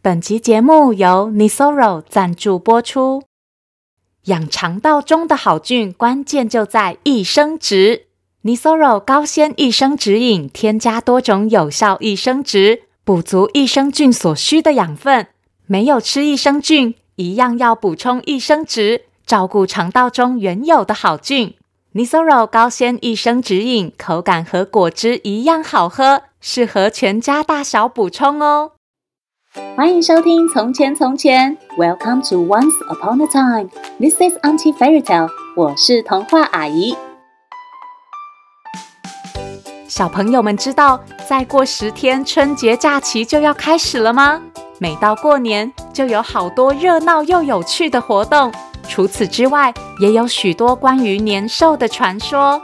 本集节目由 Nisoro 赞助播出。养肠道中的好菌，关键就在益生质。Nisoro 高纤益生质饮，添加多种有效益生质，补足益生菌所需的养分。没有吃益生菌，一样要补充益生质，照顾肠道中原有的好菌。Nisoro 高纤益生质饮，口感和果汁一样好喝，适合全家大小补充哦。欢迎收听《从前从前》，Welcome to Once Upon a Time。This is Auntie Fairy Tale。我是童话阿姨。小朋友们知道，再过十天春节假期就要开始了吗？每到过年，就有好多热闹又有趣的活动。除此之外，也有许多关于年兽的传说。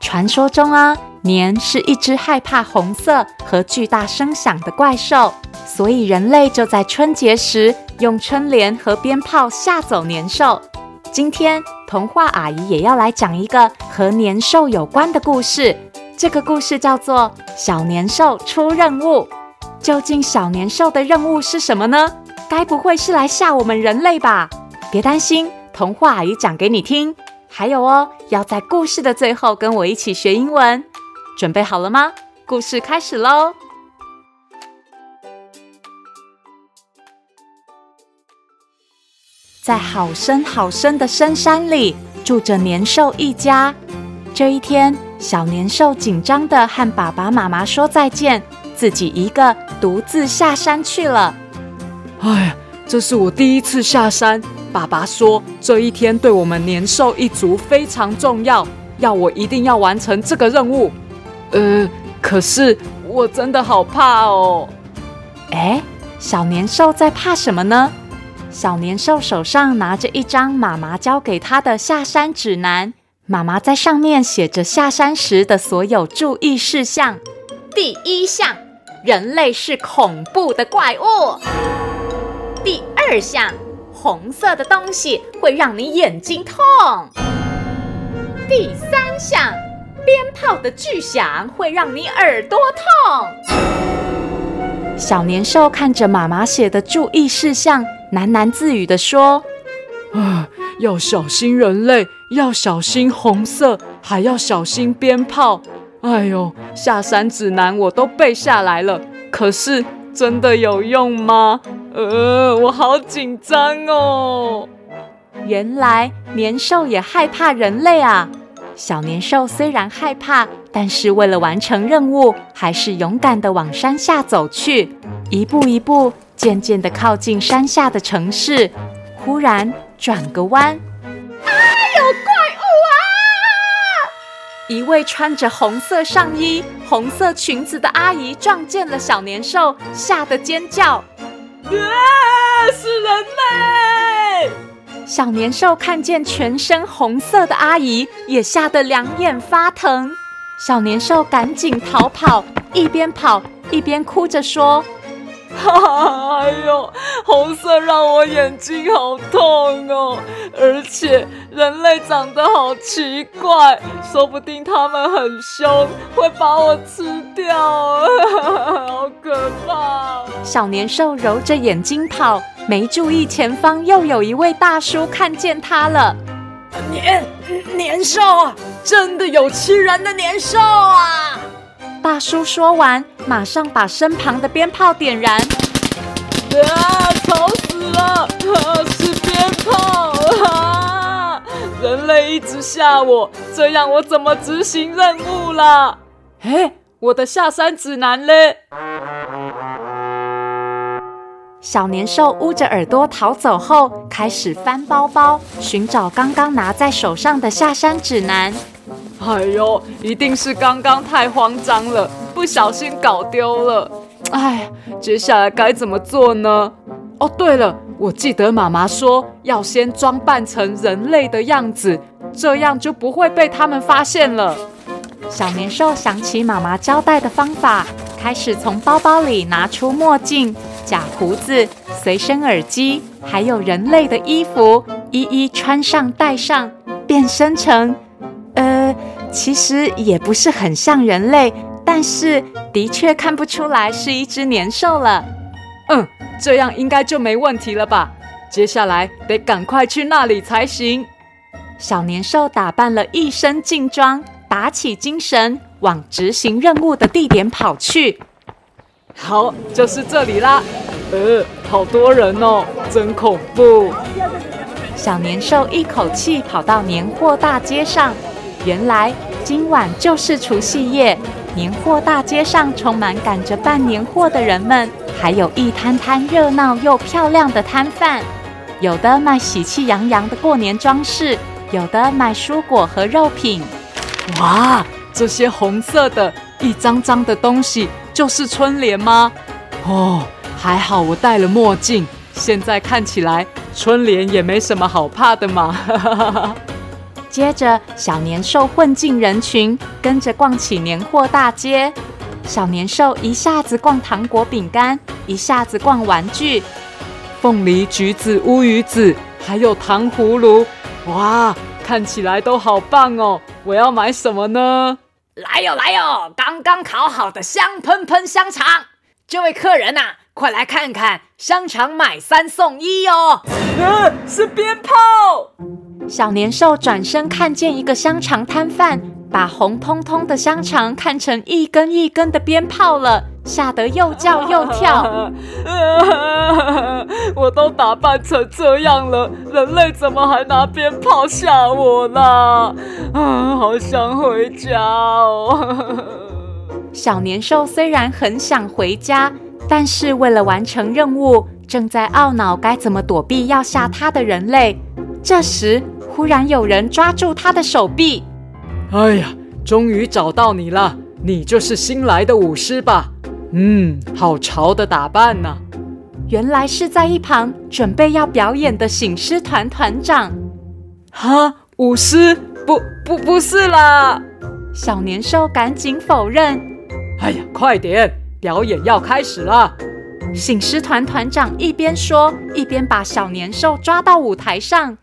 传说中啊，年是一只害怕红色和巨大声响的怪兽。所以人类就在春节时用春联和鞭炮吓走年兽。今天童话阿姨也要来讲一个和年兽有关的故事。这个故事叫做《小年兽出任务》。究竟小年兽的任务是什么呢？该不会是来吓我们人类吧？别担心，童话阿姨讲给你听。还有哦，要在故事的最后跟我一起学英文。准备好了吗？故事开始喽！在好深好深的深山里，住着年兽一家。这一天，小年兽紧张地和爸爸妈妈说再见，自己一个独自下山去了。哎呀，这是我第一次下山。爸爸说，这一天对我们年兽一族非常重要，要我一定要完成这个任务。呃，可是我真的好怕哦。哎，小年兽在怕什么呢？小年兽手上拿着一张妈妈交给他的下山指南，妈妈在上面写着下山时的所有注意事项。第一项，人类是恐怖的怪物。第二项，红色的东西会让你眼睛痛。第三项，鞭炮的巨响会让你耳朵痛。小年兽看着妈妈写的注意事项。喃喃自语地说：“啊，要小心人类，要小心红色，还要小心鞭炮。哎呦，下山指南我都背下来了，可是真的有用吗？呃，我好紧张哦。原来年兽也害怕人类啊！小年兽虽然害怕，但是为了完成任务，还是勇敢地往山下走去，一步一步。”渐渐地靠近山下的城市，忽然转个弯，啊！有怪物啊！一位穿着红色上衣、红色裙子的阿姨撞见了小年兽，吓得尖叫：“啊！是人类！”小年兽看见全身红色的阿姨，也吓得两眼发疼。小年兽赶紧逃跑，一边跑一边哭着说。哎呦，红色让我眼睛好痛哦！而且人类长得好奇怪，说不定他们很凶，会把我吃掉，好可怕！小年兽揉着眼睛跑，没注意前方又有一位大叔看见他了。年年兽啊，真的有吃人的年兽啊！大叔说完，马上把身旁的鞭炮点燃。啊！吵死了！啊，是鞭炮！啊！人类一直吓我，这样我怎么执行任务啦？哎，我的下山指南嘞？小年兽捂着耳朵逃走后，开始翻包包寻找刚刚拿在手上的下山指南。哎呦，一定是刚刚太慌张了，不小心搞丢了。哎，接下来该怎么做呢？哦，对了，我记得妈妈说要先装扮成人类的样子，这样就不会被他们发现了。小年兽想起妈妈交代的方法，开始从包包里拿出墨镜、假胡子、随身耳机，还有人类的衣服，一一穿上戴上，变身成……呃，其实也不是很像人类。但是的确看不出来是一只年兽了。嗯，这样应该就没问题了吧？接下来得赶快去那里才行。小年兽打扮了一身劲装，打起精神，往执行任务的地点跑去。好，就是这里啦。呃，好多人哦，真恐怖。小年兽一口气跑到年货大街上，原来今晚就是除夕夜。年货大街上充满赶着办年货的人们，还有一摊摊热闹又漂亮的摊贩，有的卖喜气洋洋的过年装饰，有的卖蔬果和肉品。哇，这些红色的一张张的东西就是春联吗？哦，还好我戴了墨镜，现在看起来。春联也没什么好怕的嘛。接着，小年兽混进人群，跟着逛起年货大街。小年兽一下子逛糖果饼干，一下子逛玩具，凤梨、橘子、乌鱼子，还有糖葫芦。哇，看起来都好棒哦！我要买什么呢？来哟来哟，刚刚烤好的香喷喷香肠。这位客人呐、啊，快来看看，香肠买三送一哦！呃，是鞭炮！小年兽转身看见一个香肠摊贩，把红彤彤的香肠看成一根一根的鞭炮了，吓得又叫又跳。我都打扮成这样了，人类怎么还拿鞭炮吓我呢？啊，好想回家哦！小年兽虽然很想回家，但是为了完成任务，正在懊恼该怎么躲避要吓他的人类。这时，忽然有人抓住他的手臂。哎呀，终于找到你了！你就是新来的舞狮吧？嗯，好潮的打扮呐！原来是在一旁准备要表演的醒狮团团长。哈，舞狮？不不不是啦！小年兽赶紧否认。哎呀，快点！表演要开始了。醒狮团团长一边说，一边把小年兽抓到舞台上。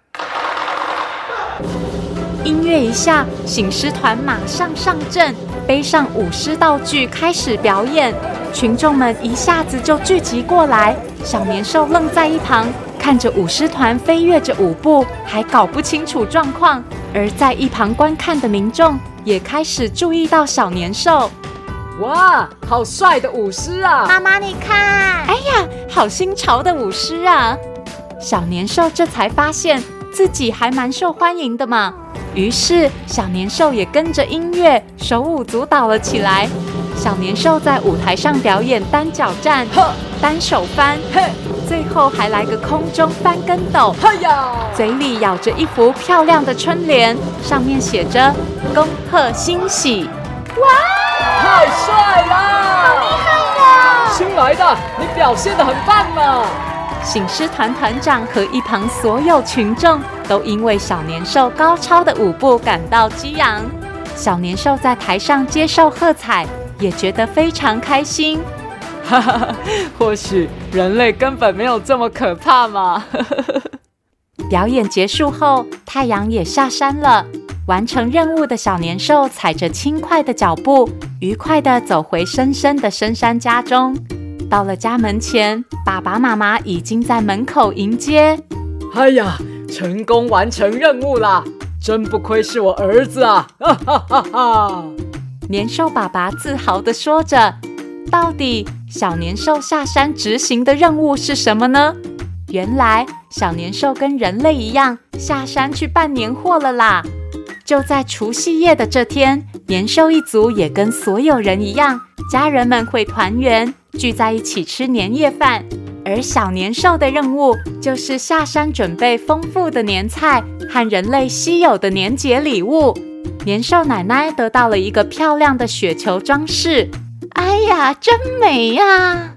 音乐一下，醒狮团马上上阵，背上舞狮道具开始表演。群众们一下子就聚集过来，小年兽愣在一旁，看着舞狮团飞跃着舞步，还搞不清楚状况。而在一旁观看的民众也开始注意到小年兽。哇，好帅的舞狮啊！妈妈，你看，哎呀，好新潮的舞狮啊！小年兽这才发现自己还蛮受欢迎的嘛，于是小年兽也跟着音乐手舞足蹈了起来。小年兽在舞台上表演单脚站、单手翻，最后还来个空中翻跟斗，嘴里咬着一幅漂亮的春联，上面写着“恭贺新喜”。哇！太帅了！好厉害呀！新来的，你表现得很棒嘛！醒狮团团长和一旁所有群众都因为小年兽高超的舞步感到激昂。小年兽在台上接受喝彩，也觉得非常开心。哈哈，或许人类根本没有这么可怕嘛！表演结束后，太阳也下山了。完成任务的小年兽踩着轻快的脚步，愉快地走回深深的深山家中。到了家门前，爸爸妈妈已经在门口迎接。哎呀，成功完成任务啦！真不愧是我儿子啊！哈哈哈哈！年兽爸爸自豪地说着。到底小年兽下山执行的任务是什么呢？原来小年兽跟人类一样，下山去办年货了啦！就在除夕夜的这天，年兽一族也跟所有人一样，家人们会团圆，聚在一起吃年夜饭。而小年兽的任务就是下山准备丰富的年菜和人类稀有的年节礼物。年兽奶奶得到了一个漂亮的雪球装饰，哎呀，真美呀！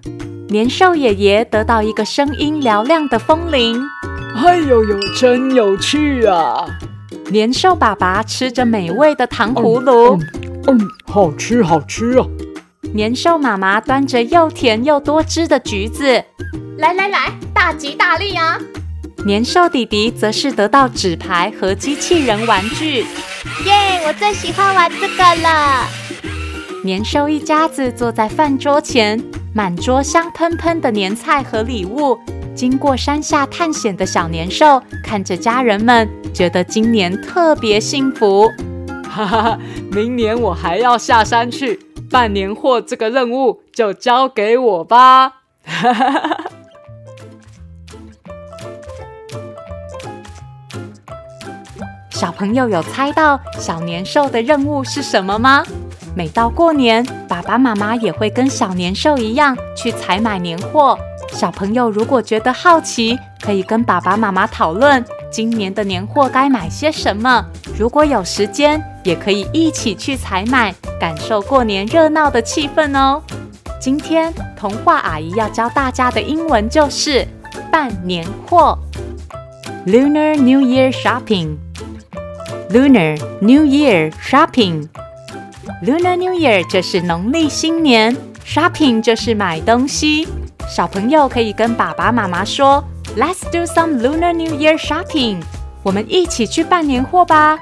年兽爷爷得到一个声音嘹亮的风铃，哎呦呦，真有趣啊！年兽爸爸吃着美味的糖葫芦，嗯，嗯，嗯，好吃好吃啊！年兽妈妈端着又甜又多汁的橘子，来来来，大吉大利啊！年兽弟弟则是得到纸牌和机器人玩具，耶！我最喜欢玩这个了。年兽一家子坐在饭桌前，满桌香喷喷的年菜和礼物。经过山下探险的小年兽看着家人们，觉得今年特别幸福。哈哈哈，明年我还要下山去办年货，这个任务就交给我吧。小朋友有猜到小年兽的任务是什么吗？每到过年，爸爸妈妈也会跟小年兽一样去采买年货。小朋友如果觉得好奇，可以跟爸爸妈妈讨论今年的年货该买些什么。如果有时间，也可以一起去采买，感受过年热闹的气氛哦。今天童话阿姨要教大家的英文就是办年货，Lunar New Year Shopping。Lunar New Year Shopping。Lunar New Year 就是农历新年，Shopping 就是买东西。小朋友可以跟爸爸妈妈说：“Let's do some Lunar New Year shopping。”我们一起去办年货吧，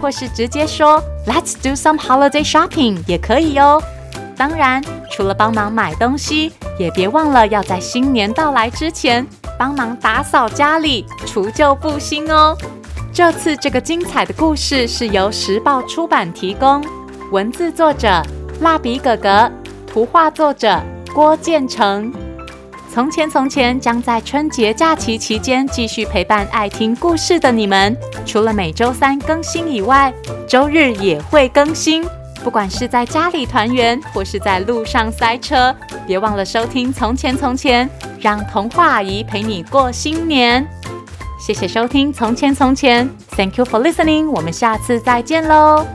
或是直接说 “Let's do some holiday shopping” 也可以哦。当然，除了帮忙买东西，也别忘了要在新年到来之前帮忙打扫家里，除旧布新哦。这次这个精彩的故事是由时报出版提供，文字作者蜡笔哥哥，图画作者郭建成。从前从前将在春节假期期间继续陪伴爱听故事的你们，除了每周三更新以外，周日也会更新。不管是在家里团圆，或是在路上塞车，别忘了收听《从前从前》，让童话阿姨陪你过新年。谢谢收听《从前从前》，Thank you for listening。我们下次再见喽。